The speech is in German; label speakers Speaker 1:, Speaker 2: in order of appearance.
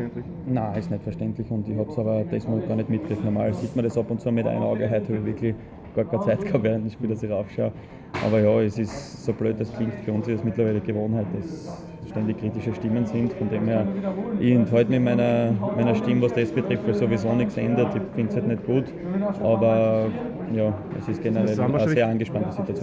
Speaker 1: verständlich?
Speaker 2: Nein, ist nicht verständlich und ich habe es aber diesmal gar nicht mitgekriegt. Normal sieht man das ab und zu mit einem Auge. Heute habe ich wirklich gar keine Zeit gehabt während ich wieder dass ich raufschaue. Aber ja, es ist so blöd, das klingt. Für uns ist es mittlerweile Gewohnheit, dass ständig kritische Stimmen sind. Von dem her, ich enthalte mich meiner, meiner Stimme, was das betrifft, weil sowieso nichts ändert. Ich finde es halt nicht gut. Aber ja, es ist generell eine sehr angespannte Situation.